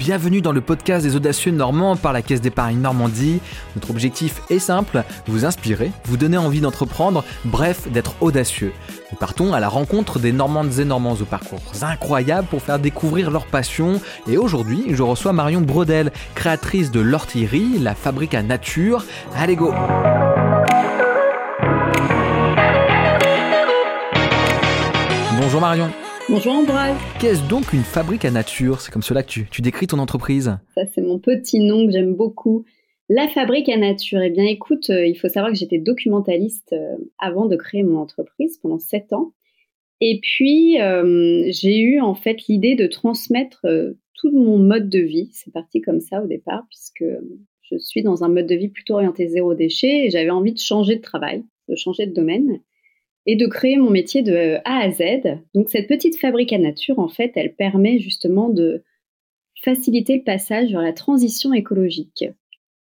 Bienvenue dans le podcast des audacieux normands par la Caisse d'épargne Normandie. Notre objectif est simple, vous inspirer, vous donner envie d'entreprendre, bref, d'être audacieux. Nous partons à la rencontre des Normandes et Normands au parcours incroyable pour faire découvrir leur passion. Et aujourd'hui, je reçois Marion Brodel, créatrice de l'Ortillerie, la fabrique à nature. Allez go Bonjour Marion Bonjour Ambroise. Qu'est-ce donc une fabrique à nature? C'est comme cela que tu, décris ton entreprise Ça, c'est mon petit nom que j'aime beaucoup. La fabrique à nature. Eh bien, écoute, euh, il faut savoir que j'étais documentaliste euh, avant de créer mon entreprise pendant sept ans. Et puis, euh, j'ai eu en fait l'idée de transmettre tout mon mode de vie. C'est parti comme ça au départ, puisque je suis dans un mode de vie plutôt orienté zéro déchet et j'avais envie de changer de travail, de changer de domaine et de créer mon métier de A à Z. Donc cette petite fabrique à nature, en fait, elle permet justement de faciliter le passage vers la transition écologique,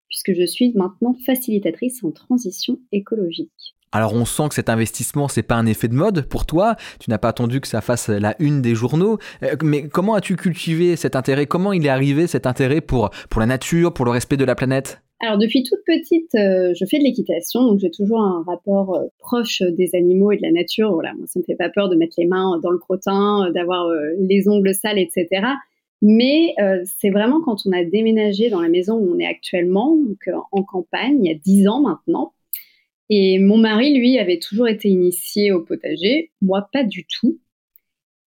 puisque je suis maintenant facilitatrice en transition écologique. Alors on sent que cet investissement, c'est pas un effet de mode pour toi. Tu n'as pas attendu que ça fasse la une des journaux. Euh, mais comment as-tu cultivé cet intérêt? Comment il est arrivé cet intérêt pour, pour la nature, pour le respect de la planète? Alors depuis toute petite, euh, je fais de l'équitation, donc j'ai toujours un rapport euh, proche des animaux et de la nature. Voilà, moi ça me fait pas peur de mettre les mains dans le crottin, euh, d'avoir les ongles sales, etc. Mais c'est vraiment quand on a déménagé dans la maison où on est actuellement, donc en campagne, il y a dix ans maintenant. Et mon mari, lui, avait toujours été initié au potager, moi pas du tout.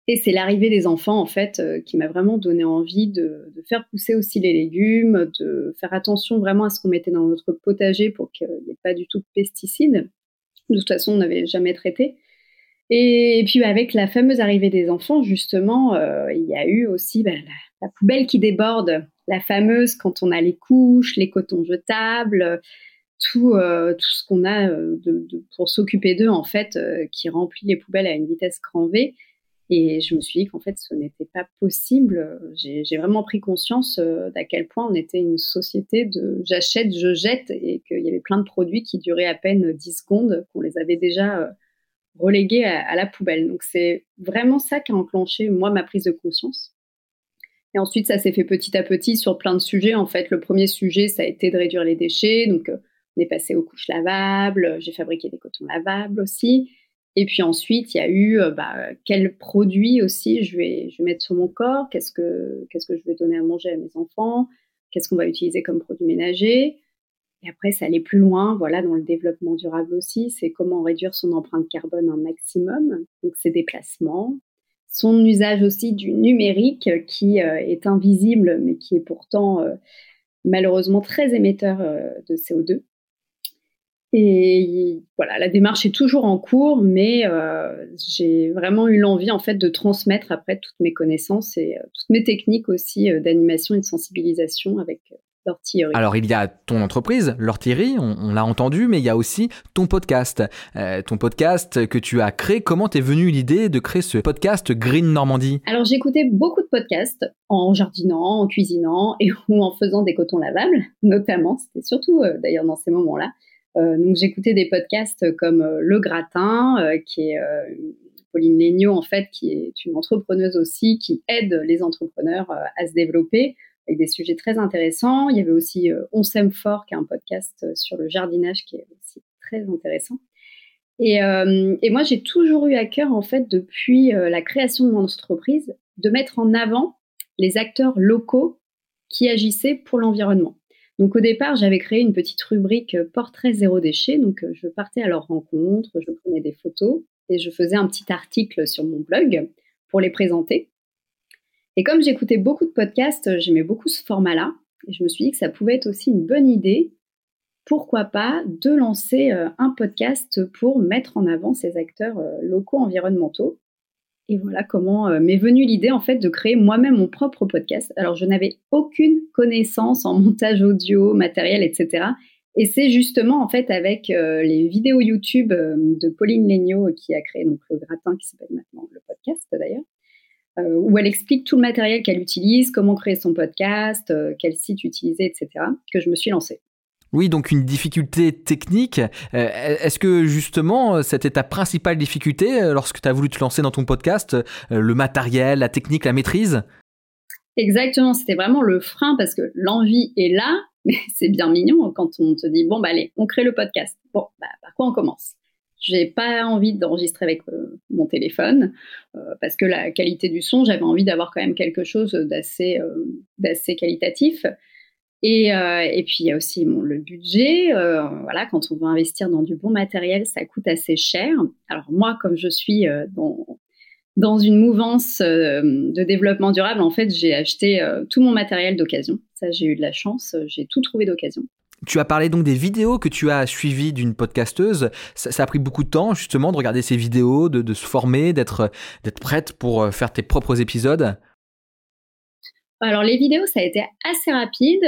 Et c'est l'arrivée des enfants, en fait, euh, qui m'a vraiment donné envie de, faire pousser aussi les légumes, de faire attention vraiment à ce qu'on mettait dans notre potager pour qu'il n'y ait pas du tout de pesticides. De toute façon, on n'avait jamais traité. Et, puis, avec la fameuse arrivée des enfants, justement, euh, il y a eu aussi bah, la, poubelle qui déborde, la fameuse quand on a les couches, les cotons jetables, tout, euh, tout ce qu'on a pour s'occuper d'eux, en fait, qui remplit les poubelles à une vitesse grand V. Et je me suis dit qu'en fait, ce n'était pas possible. J'ai vraiment pris conscience euh, d'à quel point on était une société de j'achète, je jette, et qu'il y avait plein de produits qui duraient à peine 10 secondes, qu'on les avait déjà euh, relégués à, la poubelle. Donc c'est vraiment ça qui a enclenché, moi, ma prise de conscience. Et ensuite, ça s'est fait petit à petit sur plein de sujets. En fait, le premier sujet, ça a été de réduire les déchets. Donc, euh, on est passé aux couches lavables. J'ai fabriqué des cotons lavables aussi. Et puis ensuite, il y a eu euh, bah, quel produit aussi je vais, je vais mettre sur mon corps, qu'est-ce que, qu'est-ce que je vais donner à manger à mes enfants, qu'est-ce qu'on va utiliser comme produit ménager? Et après, ça allait plus loin, voilà, dans le développement durable aussi, c'est comment réduire son empreinte carbone un maximum, donc ses déplacements, son usage aussi du numérique qui euh, est invisible, mais qui est pourtant euh, malheureusement très émetteur de CO2. Et voilà, la démarche est toujours en cours, mais euh, j'ai vraiment eu l'envie en fait de transmettre après toutes mes connaissances et euh, toutes mes techniques aussi euh, d'animation et de sensibilisation avec l'ortillerie. Alors il y a ton entreprise, l'ortillerie, on, l'a entendu, mais il y a aussi ton podcast. ton podcast que tu as créé, comment t'es venue l'idée de créer ce podcast Green Normandie? Alors j'écoutais beaucoup de podcasts en jardinant, en cuisinant et ou en faisant des cotons lavables, notamment. C'était surtout d'ailleurs dans ces moments-là. Euh, donc j'écoutais des podcasts comme euh, Le Gratin, euh, qui est Pauline Legnaud en fait, qui est une entrepreneuse aussi, qui aide les entrepreneurs à se développer avec des sujets très intéressants. Il y avait aussi On s'aime fort, qui est un podcast sur le jardinage qui est aussi très intéressant. Et, et moi, j'ai toujours eu à cœur, en fait, depuis la création de mon entreprise, de mettre en avant les acteurs locaux qui agissaient pour l'environnement. Donc au départ, j'avais créé une petite rubrique euh, portrait zéro déchet. Donc euh, je partais à leur rencontre, je prenais des photos et je faisais un petit article sur mon blog pour les présenter. Et comme j'écoutais beaucoup de podcasts, j'aimais beaucoup ce format-là. Et je me suis dit que ça pouvait être aussi une bonne idée, pourquoi pas, de lancer euh, un podcast pour mettre en avant ces acteurs locaux environnementaux. Et voilà comment euh, m'est venue l'idée en fait de créer moi-même mon propre podcast. Alors je n'avais aucune connaissance en montage audio, matériel, etc. Et c'est justement en fait avec euh, les vidéos YouTube euh, de Pauline Legnaud qui a créé donc le gratin qui s'appelle maintenant le podcast d'ailleurs, où elle explique tout le matériel qu'elle utilise, comment créer son podcast, quel site utiliser, etc. que je me suis lancée. Oui, donc une difficulté technique. Euh, est-ce que justement, c'était ta principale difficulté euh, lorsque tu as voulu te lancer dans ton podcast, euh, le matériel, la technique, la maîtrise? Exactement, c'était vraiment le frein parce que l'envie est là, mais c'est bien mignon quand on te dit bon bah allez, on crée le podcast. Bon, bah, par quoi on commence? J'ai pas envie d'enregistrer avec euh, mon téléphone euh, parce que la qualité du son, j'avais envie d'avoir quand même quelque chose d'assez euh, d'assez qualitatif. Et, et, puis il y a aussi le budget. voilà, quand on veut investir dans du bon matériel, ça coûte assez cher. Alors moi, comme je suis dans dans une mouvance euh, de développement durable, en fait, j'ai acheté euh, tout mon matériel d'occasion. Ça, j'ai eu de la chance, euh, j'ai tout trouvé d'occasion. Tu as parlé donc des vidéos que tu as suivies d'une podcasteuse. Ça, a pris beaucoup de temps justement de regarder ces vidéos, de, se former, d'être prête pour faire tes propres épisodes. Alors les vidéos, ça a été assez rapide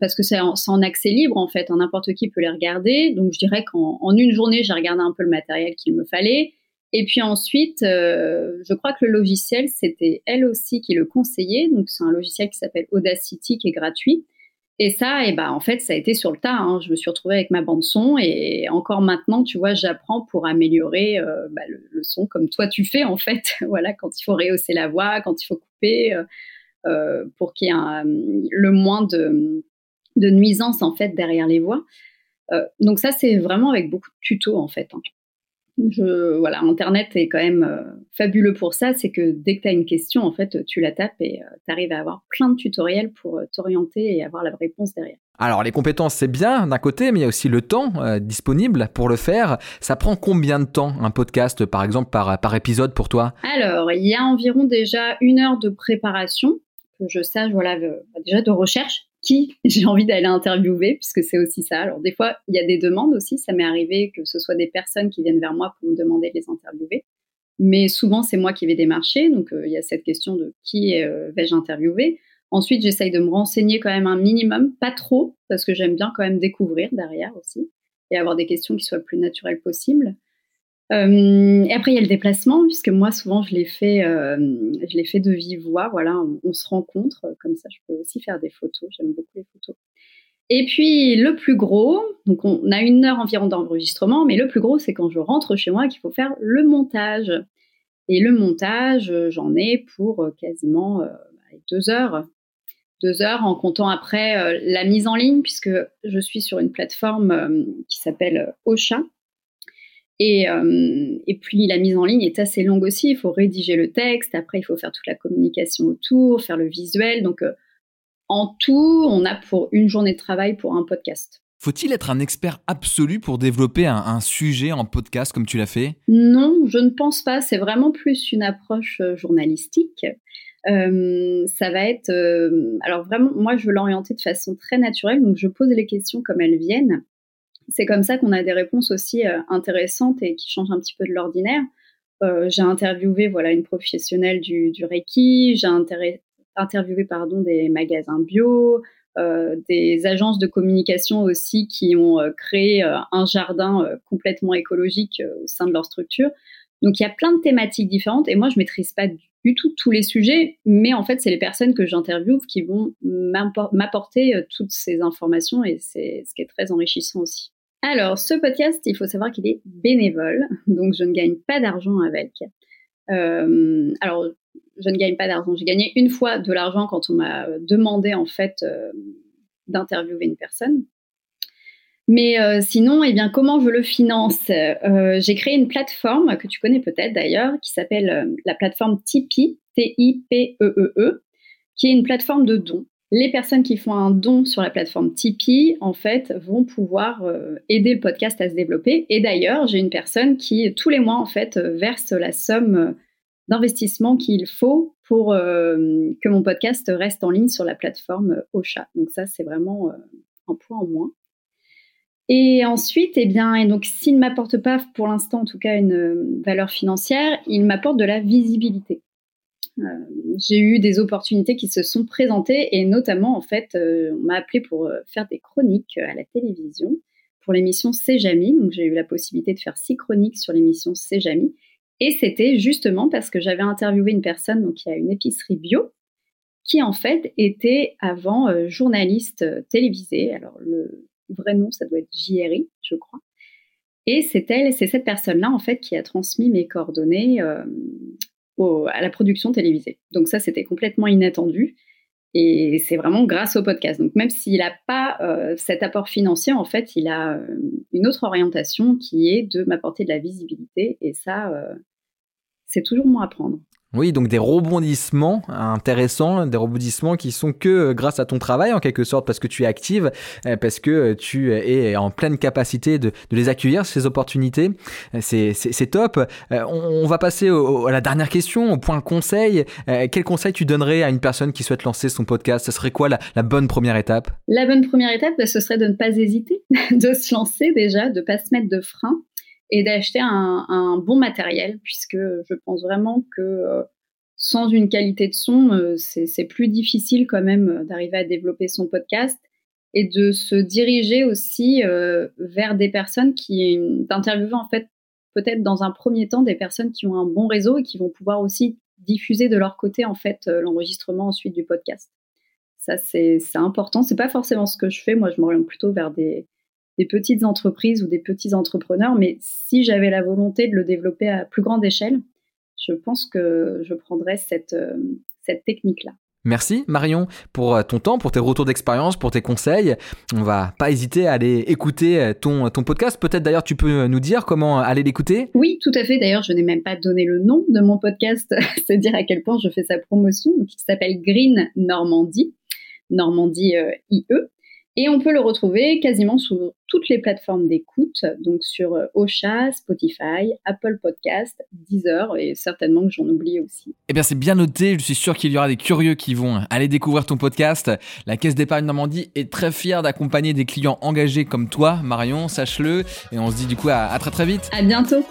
parce que c'est en, accès libre en fait, n'importe qui peut les regarder. Donc je dirais qu'en une journée, j'ai regardé un peu le matériel qu'il me fallait. Et puis ensuite, euh, je crois que le logiciel, c'était elle aussi qui le conseillait. Donc c'est un logiciel qui s'appelle Audacity qui est gratuit. Et ça, et eh ben, en fait, ça a été sur le tas. Hein. Je me suis retrouvée avec ma bande son et encore maintenant, tu vois, j'apprends pour améliorer euh, bah, le, son comme toi tu fais en fait. voilà, quand il faut rehausser la voix, quand il faut couper, euh, euh pour qu'il y ait un, le moins de, de nuisances en fait derrière les voix. Euh, donc ça, c'est vraiment avec beaucoup de tutos en fait. Hein je, voilà, Internet est quand même euh, fabuleux pour ça. C'est que dès que tu as une question, en fait, tu la tapes et euh, tu arrives à avoir plein de tutoriels pour euh, t'orienter et avoir la réponse derrière. Alors, les compétences, c'est bien d'un côté, mais il y a aussi le temps disponible pour le faire. Ça prend combien de temps un podcast, par exemple, par, par épisode pour toi? Alors, il y a environ déjà une heure de préparation, que je sache, voilà, déjà de recherche qui j'ai envie d'aller interviewer, puisque c'est aussi ça. Alors des fois, il y a des demandes aussi. Ça m'est arrivé que ce soit des personnes qui viennent vers moi pour me demander de les interviewer. Mais souvent, c'est moi qui vais démarcher. Donc euh, il y a cette question de qui euh, vais-je interviewer? Ensuite, j'essaye de me renseigner quand même un minimum, pas trop, parce que j'aime bien quand même découvrir derrière aussi et avoir des questions qui soient plus naturelles possible. Euh, et après, il y a le déplacement, puisque moi, souvent, je l'ai fait, euh, fait de vive voix. Voilà, on, se rencontre, comme ça, je peux aussi faire des photos. J'aime beaucoup les photos. Et puis, le plus gros, donc on a une heure environ d'enregistrement, mais le plus gros, c'est quand je rentre chez moi qu'il faut faire le montage. Et le montage, j'en ai pour euh, quasiment deux heures. Deux heures en comptant après la mise en ligne, puisque je suis sur une plateforme qui s'appelle Ocha, euh, et, puis la mise en ligne est assez longue aussi. Il faut rédiger le texte, après il faut faire toute la communication autour, faire le visuel. Donc euh, en tout, on a pour une journée de travail pour un podcast. Faut-il être un expert absolu pour développer un, sujet en podcast comme tu l'as fait? Non, je ne pense pas. C'est vraiment plus une approche euh, journalistique. ça va être, alors vraiment, moi je veux l'orienter de façon très naturelle, donc je pose les questions comme elles viennent c'est comme ça qu'on a des réponses aussi euh, intéressantes et qui changent un petit peu de l'ordinaire. Euh, j'ai interviewé voilà une professionnelle du, Reiki, j'ai interviewé pardon des magasins bio, euh, des agences de communication aussi qui ont créé un jardin complètement écologique au sein de leur structure. Donc il y a plein de thématiques différentes et moi je maîtrise pas du tout tous les sujets, mais en fait c'est les personnes que j'interviewe qui vont m'apporter toutes ces informations et c'est ce qui est très enrichissant aussi. Alors, ce podcast, il faut savoir qu'il est bénévole, donc je ne gagne pas d'argent avec. Euh, alors, je ne gagne pas d'argent. J'ai gagné une fois de l'argent quand on m'a demandé en fait euh, d'interviewer une personne. Mais euh, sinon, eh bien, comment je le finance? J'ai créé une plateforme que tu connais peut-être d'ailleurs, qui s'appelle la plateforme Tipeee, T-I-P-E-E-E, -E -E, qui est une plateforme de dons les personnes qui font un don sur la plateforme Tipeee, en fait, vont pouvoir euh, aider le podcast à se développer. Et d'ailleurs, j'ai une personne qui, tous les mois, en fait, verse la somme d'investissement qu'il faut pour euh, que mon podcast reste en ligne sur la plateforme Ocha. Donc ça, c'est vraiment euh, un point en moins. Et ensuite, eh bien, et donc s'il ne m'apporte pas pour l'instant, en tout cas, une valeur financière, il m'apporte de la visibilité. Euh, j'ai eu des opportunités qui se sont présentées et notamment, en fait, euh, on m'a appelé pour euh, faire des chroniques à la télévision pour l'émission C'est Jamy. Donc, j'ai eu la possibilité de faire six chroniques sur l'émission C'est Jamy. Et c'était justement parce que j'avais interviewé une personne donc, qui a une épicerie bio qui, en fait, était avant journaliste télévisée. Alors, le vrai nom, ça doit être JRI, je crois. Et c'est elle, c'est cette personne-là, en fait, qui a transmis mes coordonnées à la production télévisée. Donc ça, c'était complètement inattendu. Et c'est vraiment grâce au podcast. Donc même s'il n'a pas euh, cet apport financier, en fait, il a euh, une autre orientation qui est de m'apporter de la visibilité. Et ça, euh, c'est toujours moi à prendre. Oui, donc des rebondissements intéressants, des rebondissements qui sont que euh, grâce à ton travail en quelque sorte, parce que tu es active, euh, parce que euh, tu es en pleine capacité de, les accueillir, ces opportunités. C'est top. On, va passer à la dernière question, au point conseil. Quel conseil tu donnerais à une personne qui souhaite lancer son podcast? Ce serait quoi la, bonne première étape? La bonne première étape, bah, ce serait de ne pas hésiter, de se lancer déjà, de ne pas se mettre de frein et d'acheter un, bon matériel, puisque je pense vraiment que euh, sans une qualité de son, euh, c'est plus difficile quand même euh, d'arriver à développer son podcast et de se diriger aussi vers des personnes qui, d'interviewer en fait peut-être dans un premier temps des personnes qui ont un bon réseau et qui vont pouvoir aussi diffuser de leur côté en fait l'enregistrement ensuite du podcast. Ça c'est important. C'est pas forcément ce que je fais. Moi, je m'oriente plutôt vers des, des petites entreprises ou des petits entrepreneurs, mais si j'avais la volonté de le développer à plus grande échelle, je pense que je prendrais cette, euh, cette technique-là. Merci Marion pour euh, ton temps, pour tes retours d'expérience, pour tes conseils. On va pas hésiter à aller écouter euh, ton, ton podcast. Peut-être d'ailleurs tu peux nous dire comment aller l'écouter Oui, tout à fait. D'ailleurs, je n'ai même pas donné le nom de mon podcast. C'est dire à quel point je fais sa promotion. qui s'appelle Green Normandie, Normandie IE. Et on peut le retrouver quasiment sur toutes les plateformes d'écoute, donc sur euh, Ocha, Spotify, Apple Podcast, Deezer et certainement que j'en oublie aussi. Eh bien, c'est bien noté. Je suis sûr qu'il y aura des curieux qui vont aller découvrir ton podcast. La Caisse d'épargne Normandie est très fière d'accompagner des clients engagés comme toi, Marion, sache-le. Et on se dit du coup à, à très très vite. À bientôt.